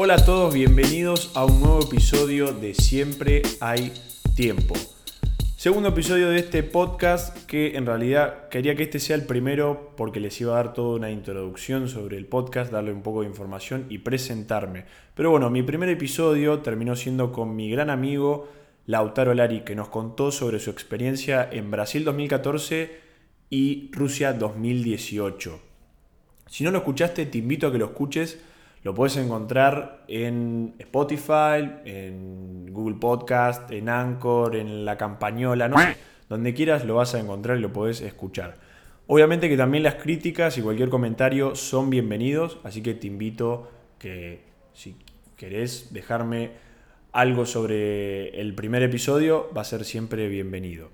Hola a todos, bienvenidos a un nuevo episodio de Siempre hay tiempo. Segundo episodio de este podcast que en realidad quería que este sea el primero porque les iba a dar toda una introducción sobre el podcast, darle un poco de información y presentarme. Pero bueno, mi primer episodio terminó siendo con mi gran amigo Lautaro Lari que nos contó sobre su experiencia en Brasil 2014 y Rusia 2018. Si no lo escuchaste, te invito a que lo escuches lo puedes encontrar en Spotify, en Google Podcast, en Anchor, en La Campañola, no sé. Donde quieras lo vas a encontrar y lo puedes escuchar. Obviamente que también las críticas y cualquier comentario son bienvenidos, así que te invito que si querés dejarme algo sobre el primer episodio, va a ser siempre bienvenido.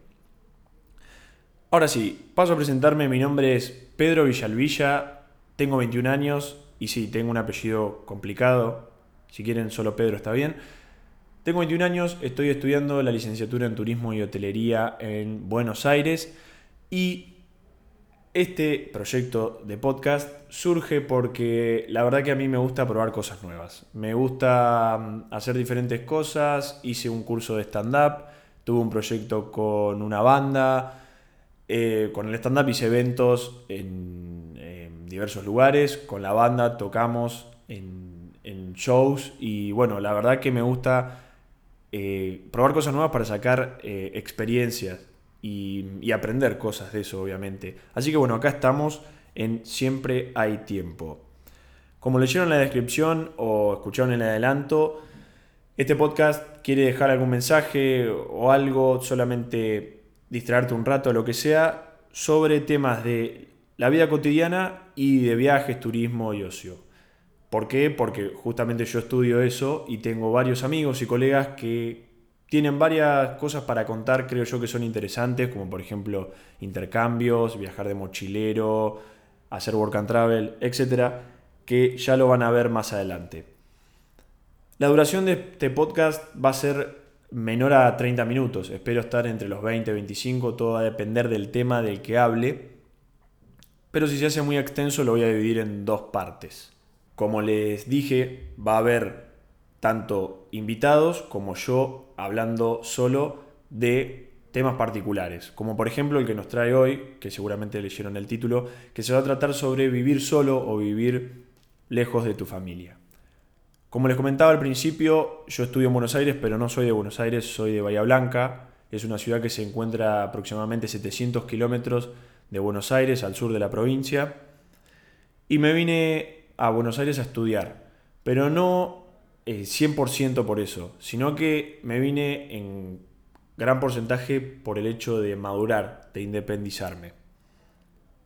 Ahora sí, paso a presentarme, mi nombre es Pedro Villalvilla, tengo 21 años, y sí, tengo un apellido complicado, si quieren solo Pedro está bien. Tengo 21 años, estoy estudiando la licenciatura en Turismo y Hotelería en Buenos Aires y este proyecto de podcast surge porque la verdad que a mí me gusta probar cosas nuevas. Me gusta mm, hacer diferentes cosas, hice un curso de stand-up, tuve un proyecto con una banda, eh, con el stand-up hice eventos en diversos lugares, con la banda tocamos en, shows y bueno, la verdad que me gusta eh, probar cosas nuevas para sacar eh, experiencias y, aprender cosas de eso, obviamente. Así que bueno, acá estamos en Siempre hay tiempo. Como leyeron en la descripción o escucharon en el adelanto, este podcast quiere dejar algún mensaje o algo, solamente distraerte un rato, lo que sea, sobre temas de la vida cotidiana y de viajes, turismo y ocio. ¿Por qué? Porque justamente yo estudio eso y tengo varios amigos y colegas que tienen varias cosas para contar, creo yo que son interesantes, como por ejemplo intercambios, viajar de mochilero, hacer work and travel, etcétera, que ya lo van a ver más adelante. La duración de este podcast va a ser menor a 30 minutos, espero estar entre los 20 y 25, todo va a depender del tema del que hable pero si se hace muy extenso lo voy a dividir en dos partes. Como les dije, va a haber tanto invitados como yo hablando solo de temas particulares, como por ejemplo el que nos trae hoy, que seguramente leyeron el título, que se va a tratar sobre vivir solo o vivir lejos de tu familia. Como les comentaba al principio, yo estudio en Buenos Aires, pero no soy de Buenos Aires, soy de Bahía Blanca. Es una ciudad que se encuentra aproximadamente 700 kilómetros de Buenos Aires, al sur de la provincia, y me vine a Buenos Aires a estudiar, pero no 100% eh, por eso, sino que me vine en gran porcentaje por el hecho de madurar, de independizarme.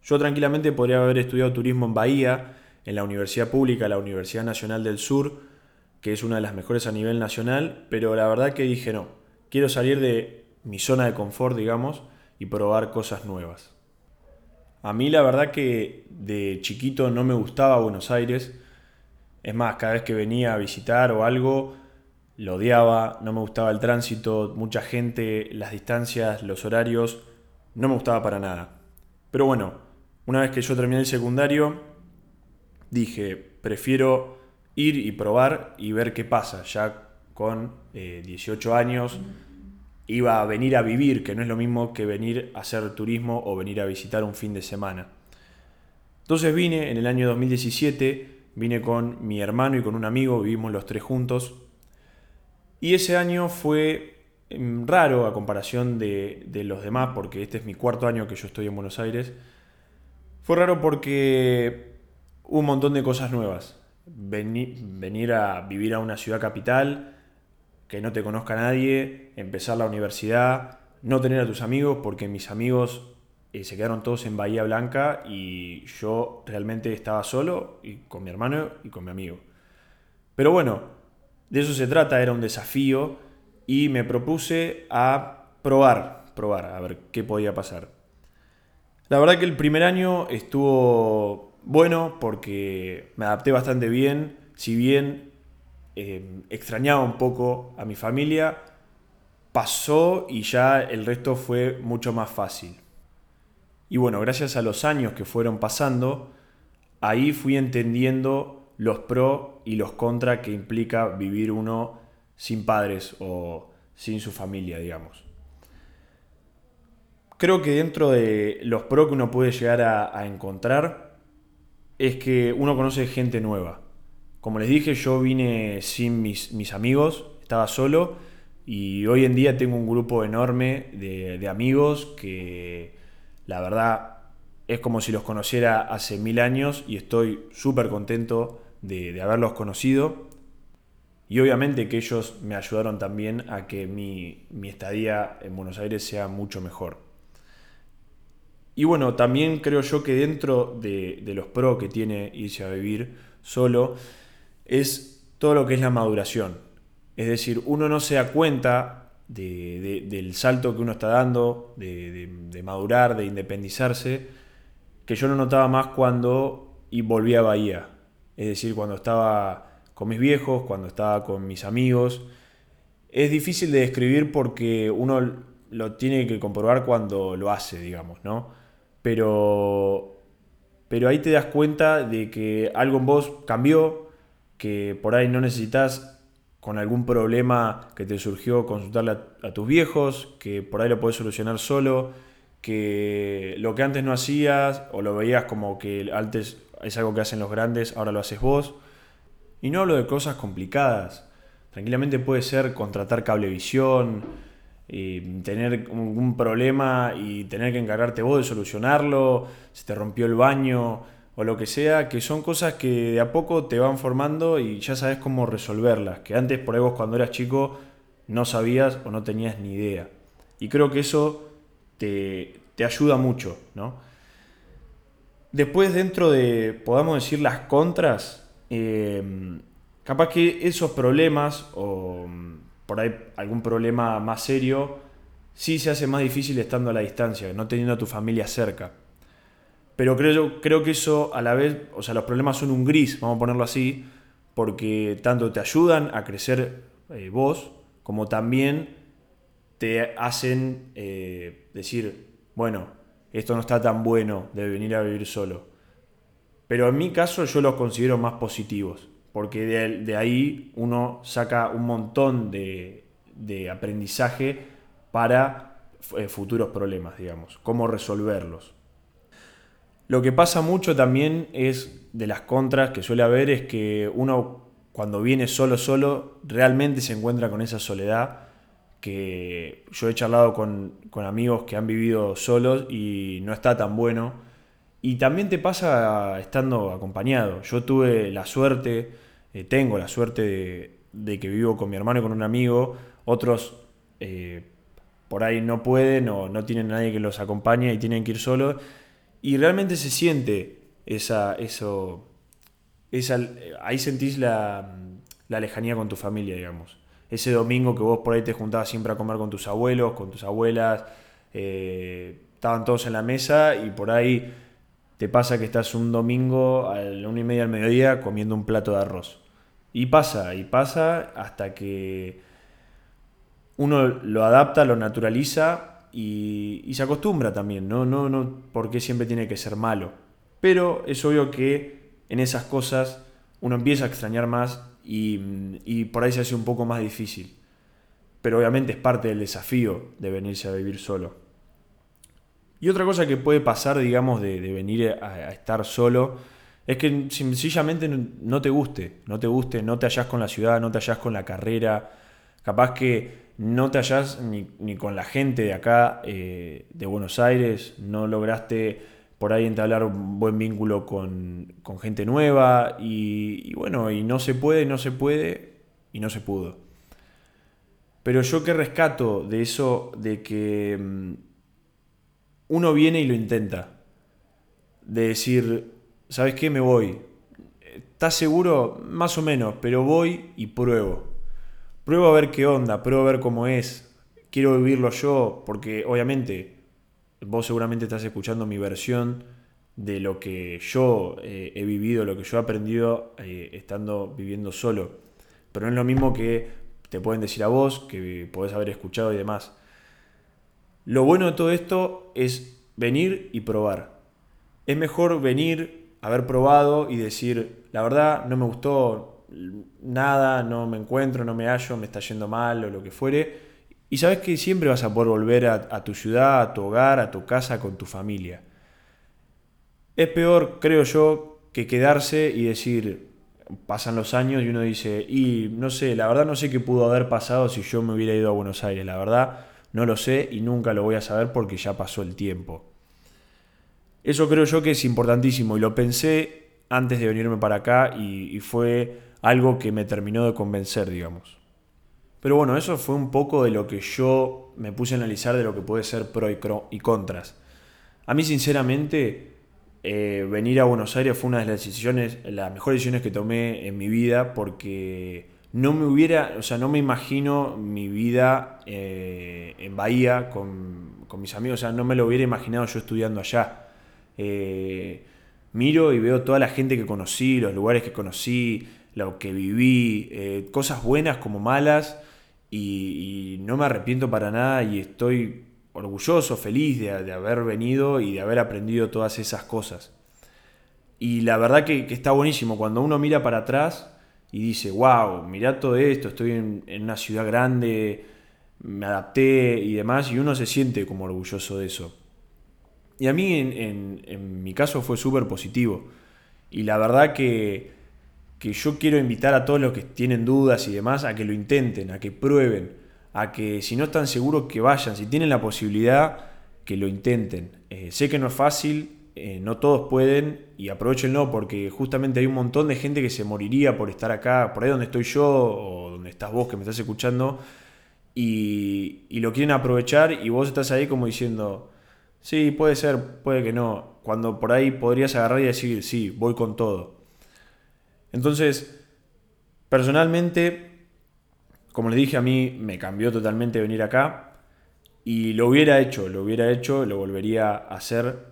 Yo tranquilamente podría haber estudiado turismo en Bahía, en la Universidad Pública, la Universidad Nacional del Sur, que es una de las mejores a nivel nacional, pero la verdad que dije no, quiero salir de mi zona de confort, digamos, y probar cosas nuevas. A mí la verdad que de chiquito no me gustaba Buenos Aires. Es más, cada vez que venía a visitar o algo, lo odiaba, no me gustaba el tránsito, mucha gente, las distancias, los horarios, no me gustaba para nada. Pero bueno, una vez que yo terminé el secundario, dije, prefiero ir y probar y ver qué pasa, ya con 18 eh, años iba a venir a vivir, que no es lo mismo que venir a hacer turismo o venir a visitar un fin de semana. Entonces vine en el año 2017, vine con mi hermano y con un amigo, vivimos los tres juntos. Y ese año fue em, raro a comparación de, los demás, porque este es mi cuarto año que yo estoy en Buenos Aires. Fue raro porque un montón de cosas nuevas. venir a vivir a una ciudad capital, que no te conozca nadie, empezar la universidad, no tener a tus amigos, porque mis amigos eh, se quedaron todos en Bahía Blanca y yo realmente estaba solo y con mi hermano y con mi amigo. Pero bueno, de eso se trata, era un desafío y me propuse a probar, probar, a ver qué podía pasar. La verdad que el primer año estuvo bueno porque me adapté bastante bien, si bien Em, extrañaba un poco a mi familia, pasó y ya el resto fue mucho más fácil. Y bueno, gracias a los años que fueron pasando, ahí fui entendiendo los pros y los contra que implica vivir uno sin padres o sin su familia, digamos. Creo que dentro de los pros que uno puede llegar a, encontrar es que uno conoce gente nueva. Como les dije, yo vine sin mis, mis amigos, estaba solo y hoy en día tengo un grupo enorme de amigos que la verdad es como si los conociera hace mil años y estoy súper contento de, haberlos conocido. Y obviamente que ellos me ayudaron también a que mi, estadía en Buenos Aires sea mucho mejor. Y bueno, también creo yo que dentro de, los pros que tiene irse a vivir solo es todo lo que es la maduración. Es decir, uno no se da cuenta del salto que uno está dando, de madurar, de independizarse, que yo no notaba más cuando y volví a Bahía. Es decir, cuando estaba con mis viejos, cuando estaba con mis amigos. Es difícil de describir porque uno lo tiene que comprobar cuando lo hace, digamos, ¿no? Pero, pero ahí te das cuenta de que algo en vos cambió, que por ahí no necesitas con algún problema que te surgió consultarle a, tus viejos, que por ahí lo puedes solucionar solo que lo que antes no hacías o lo veías como que antes es algo que hacen los grandes, ahora lo haces vos. Y no hablo de cosas complicadas. Tranquilamente puede ser contratar cablevisión, y tener un problema y tener que encargarte vos de solucionarlo, se te rompió el baño o lo que sea, que son cosas que de a poco te van formando y ya sabes cómo resolverlas, que antes por ahí vos cuando eras chico no sabías o no tenías ni idea. Y creo que eso te, ayuda mucho, ¿no? Después dentro de, podamos decir, las contras, eh, capaz que esos problemas o por ahí algún problema más serio, sí se hace más difícil estando a la distancia, no teniendo a tu familia cerca. Pero creo, creo que eso a la vez, o sea, los problemas son un gris, vamos a ponerlo así, porque tanto te ayudan a crecer eh, vos, como también te hacen eh, decir, bueno, esto no está tan bueno de venir a vivir solo. Pero en mi caso yo los considero más positivos, porque de, ahí uno saca un montón de, aprendizaje para eh, futuros problemas, digamos, cómo resolverlos. Lo que pasa mucho también es de las contras que suele haber es que uno cuando viene solo solo realmente se encuentra con esa soledad que yo he charlado con, amigos que han vivido solos y no está tan bueno. Y también te pasa estando acompañado. Yo tuve la suerte, eh, tengo la suerte de, que vivo con mi hermano y con un amigo. Otros eh, por ahí no pueden o no tienen nadie que los acompañe y tienen que ir solos. Y realmente se siente esa, eso, esa, ahí sentís la, la lejanía con tu familia, digamos ese domingo que vos por ahí te juntabas siempre a comer con tus abuelos, con tus abuelas, eh, estaban todos en la mesa y por ahí te pasa que estás un domingo a la una y media del mediodía comiendo un plato de arroz. Y pasa, y pasa hasta que uno lo adapta, lo naturaliza y, se acostumbra también, ¿no? No, no porque siempre tiene que ser malo. Pero es obvio que en esas cosas uno empieza a extrañar más y, por ahí se hace un poco más difícil. Pero obviamente es parte del desafío de venirse a vivir solo. Y otra cosa que puede pasar, digamos, de, venir a, estar solo, es que sencillamente no te guste, no te guste, no te hallas con la ciudad, no te hallas con la carrera, capaz que no te hallas ni, con la gente de acá, eh, de Buenos Aires, no lograste por ahí entablar un buen vínculo con, gente nueva y, bueno, y no se puede, no se puede y no se pudo. Pero yo que rescato de eso, de que mm, uno viene y lo intenta, de decir, ¿sabes qué? Me voy. ¿Estás seguro? Más o menos, pero voy y pruebo. Pruebo a ver qué onda, pruebo a ver cómo es. Quiero vivirlo yo, porque obviamente vos seguramente estás escuchando mi versión de lo que yo eh, he vivido, lo que yo he aprendido eh, estando viviendo solo. Pero no es lo mismo que te pueden decir a vos, que podés haber escuchado y demás. Lo bueno de todo esto es venir y probar. Es mejor venir haber probado y decir, la verdad, no me gustó nada, no me encuentro, no me hallo, me está yendo mal o lo que fuere. Y sabes que siempre vas a poder volver a, a tu ciudad, a tu hogar, a tu casa, con tu familia. Es peor, creo yo, que quedarse y decir, pasan los años y uno dice, y no sé, la verdad no sé qué pudo haber pasado si yo me hubiera ido a Buenos Aires, la verdad no lo sé y nunca lo voy a saber porque ya pasó el tiempo. Eso creo yo que es importantísimo y lo pensé antes de venirme para acá y, fue algo que me terminó de convencer, digamos. Pero bueno, eso fue un poco de lo que yo me puse a analizar de lo que puede ser pro y contras. A mí sinceramente eh, venir a Buenos Aires fue una de las decisiones, las mejores decisiones que tomé en mi vida porque no me hubiera, o sea, no me imagino mi vida eh, en Bahía con, mis amigos, o sea, no me lo hubiera imaginado yo estudiando allá. Eh, miro y veo toda la gente que conocí, los lugares que conocí, lo que viví, eh, cosas buenas como malas, y, no me arrepiento para nada y estoy orgulloso, feliz de, haber venido y de haber aprendido todas esas cosas. Y la verdad que está buenísimo, cuando uno mira para atrás, y dice, wow, mirá todo esto, estoy en, una ciudad grande, me adapté y demás, y uno se siente como orgulloso de eso. Y a mí en, mi caso fue súper positivo. Y la verdad que, que yo quiero invitar a todos los que tienen dudas y demás a que lo intenten, a que prueben, a que si no están seguros que vayan, si tienen la posibilidad, que lo intenten. Eh, sé que no es fácil, eh, no todos pueden y aprovechenlo porque justamente hay un montón de gente que se moriría por estar acá, por ahí donde estoy yo o donde estás vos que me estás escuchando y, lo quieren aprovechar y vos estás ahí como diciendo, sí, puede ser, puede que no, cuando por ahí podrías agarrar y decir, sí, voy con todo. Entonces, personalmente, como les dije, a mí me cambió totalmente venir acá y lo hubiera hecho, lo hubiera hecho, lo volvería a hacer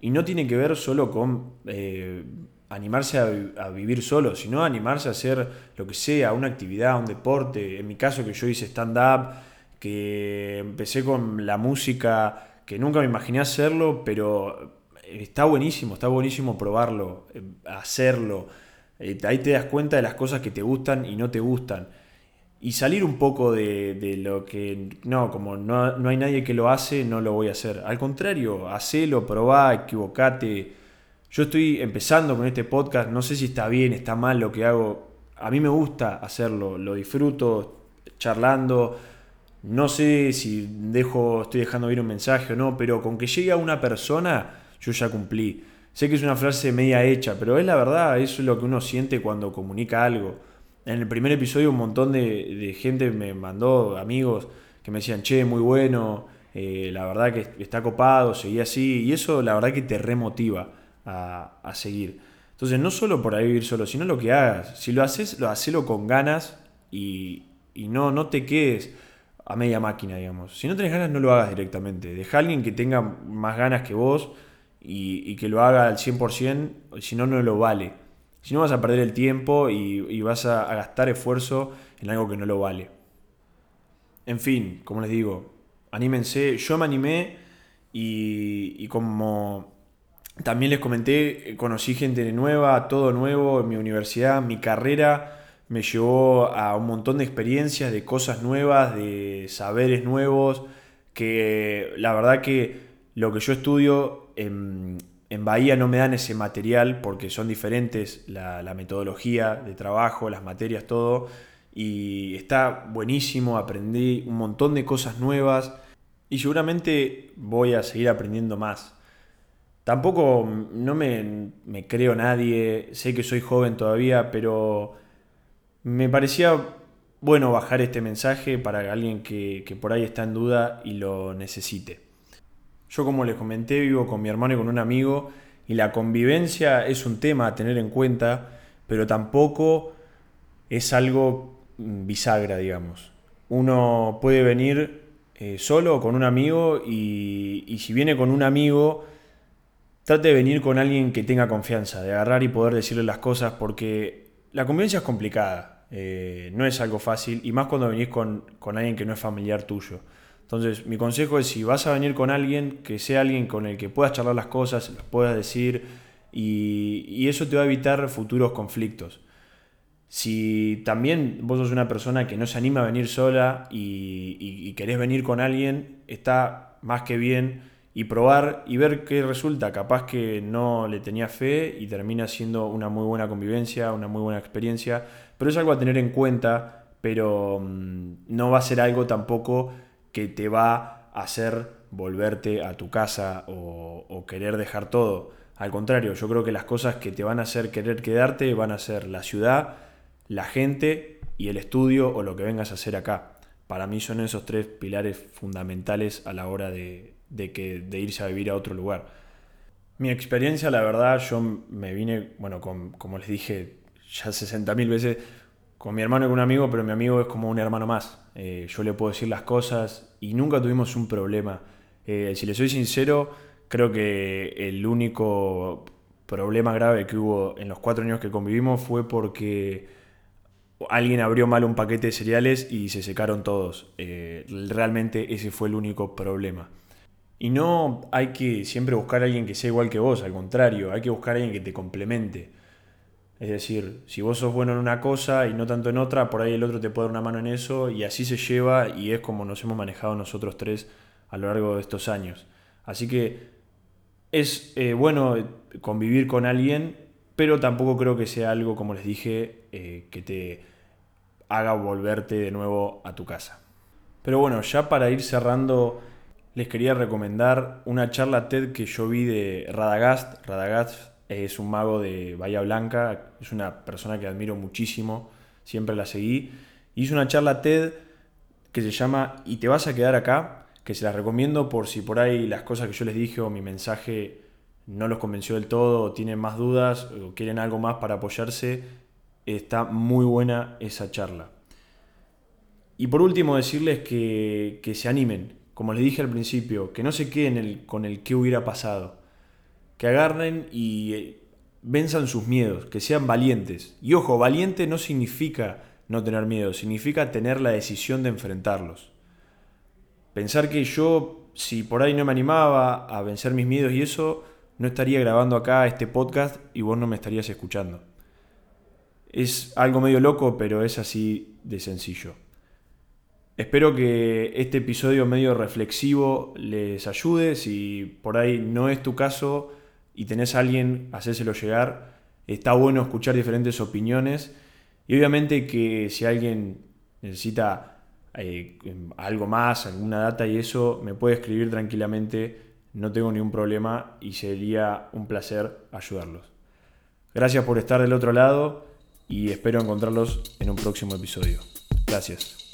y no tiene que ver solo con eh, animarse a, vivir solo, sino animarse a hacer lo que sea, una actividad, un deporte. En mi caso que yo hice stand-up, que empecé con la música, que nunca me imaginé hacerlo, pero está buenísimo, está buenísimo probarlo, eh, hacerlo. Eh, ahí te das cuenta de las cosas que te gustan y no te gustan y salir un poco de, lo que, no, como no, no, hay nadie que lo hace, no lo voy a hacer. Al contrario, hacelo, probá, equivocate. Yo estoy empezando con este podcast, no sé si está bien, está mal lo que hago. A mí me gusta hacerlo, lo disfruto charlando. No sé si dejo, estoy dejando ir un mensaje o no, pero con que llegue a una persona, yo ya cumplí. Sé que es una frase media hecha, pero es la verdad, eso es lo que uno siente cuando comunica algo en el primer episodio un montón de, gente me mandó, amigos, que me decían, che, muy bueno, eh, la verdad que está copado, seguí así, y eso la verdad que te remotiva a, a seguir. Entonces, no solo por ahí vivir solo, sino lo que hagas. Si lo haces, lo hacelo con ganas y, y, no, no te quedes a media máquina, digamos. Si no tenés ganas, no lo hagas directamente. Deja a alguien que tenga más ganas que vos y, y que lo haga al 100%, si no, no lo vale. Si no vas a perder el tiempo y, vas a, gastar esfuerzo en algo que no lo vale. En fin, como les digo, anímense. Yo me animé y, como también les comenté, conocí gente nueva, todo nuevo en mi universidad, mi carrera me llevó a un montón de experiencias, de cosas nuevas, de saberes nuevos, que la verdad que lo que yo estudio en, en Bahía no me dan ese material porque son diferentes la, metodología de trabajo, las materias, todo. Y está buenísimo, aprendí un montón de cosas nuevas y seguramente voy a seguir aprendiendo más. Tampoco no me, creo nadie, sé que soy joven todavía, pero me parecía bueno bajar este mensaje para alguien que por ahí está en duda y lo necesite. Yo como les comenté vivo con mi hermano y con un amigo y la convivencia es un tema a tener en cuenta, pero tampoco es algo mm, bisagra, digamos. Uno puede venir eh, solo o con un amigo y, si viene con un amigo, trate de venir con alguien que tenga confianza, de agarrar y poder decirle las cosas, porque la convivencia es complicada, eh, no es algo fácil, y más cuando venís con, con alguien que no es familiar tuyo. Entonces, mi consejo es si vas a venir con alguien, que sea alguien con el que puedas charlar las cosas, las puedas decir, y, eso te va a evitar futuros conflictos. Si también vos sos una persona que no se anima a venir sola y, y querés venir con alguien, está más que bien y probar y ver qué resulta. Capaz que no le tenía fe y termina siendo una muy buena convivencia, una muy buena experiencia, pero es algo a tener en cuenta, pero mm, no va a ser algo tampoco que te va a hacer volverte a tu casa o, querer dejar todo. Al contrario, yo creo que las cosas que te van a hacer querer quedarte van a ser la ciudad, la gente y el estudio o lo que vengas a hacer acá. Para mí son esos tres pilares fundamentales a la hora de, de, que, de irse a vivir a otro lugar. Mi experiencia, la verdad, yo me vine, bueno, como les dije ya 60.000 veces, con mi hermano y con un amigo, pero mi amigo es como un hermano más. Eh, yo le puedo decir las cosas y nunca tuvimos un problema. Eh, si le soy sincero, creo que el único problema grave que hubo en los cuatro años que convivimos fue porque alguien abrió mal un paquete de cereales y se secaron todos. Eh, realmente ese fue el único problema. Y no hay que siempre buscar a alguien que sea igual que vos, al contrario, hay que buscar a alguien que te complemente. Es decir, si vos sos bueno en una cosa y no tanto en otra, por ahí el otro te puede dar una mano en eso y así se lleva y es como nos hemos manejado nosotros tres a lo largo de estos años. Así que es eh, bueno convivir con alguien, pero tampoco creo que sea algo, como les dije, eh, que te haga volverte de nuevo a tu casa. Pero bueno, ya para ir cerrando les quería recomendar una charla TED que yo vi de Radagast. Radagast es un mago de Bahía Blanca, es una persona que admiro muchísimo, siempre la seguí. Hizo una charla TED que se llama ¿Y te vas a quedar acá? que se las recomiendo por si por ahí las cosas que yo les dije o mi mensaje no los convenció del todo o tienen más dudas o quieren algo más para apoyarse, está muy buena esa charla. Y por último decirles que, que se animen, como les dije al principio, que no se queden con el qué hubiera pasado. Que agarren y eh, venzan sus miedos, que sean valientes. Y ojo, valiente no significa no tener miedo, significa tener la decisión de enfrentarlos. Pensar que yo, si por ahí no me animaba a vencer mis miedos y eso, no estaría grabando acá este podcast y vos no me estarías escuchando. Es algo medio loco, pero es así de sencillo. Espero que este episodio medio reflexivo les ayude. Si por ahí no es tu caso y tenés a alguien, hacéselo llegar. Está bueno escuchar diferentes opiniones. Y obviamente que si alguien necesita eh, algo más, alguna data y eso, me puede escribir tranquilamente. No tengo ningún problema y sería un placer ayudarlos. Gracias por estar del otro lado y espero encontrarlos en un próximo episodio. Gracias.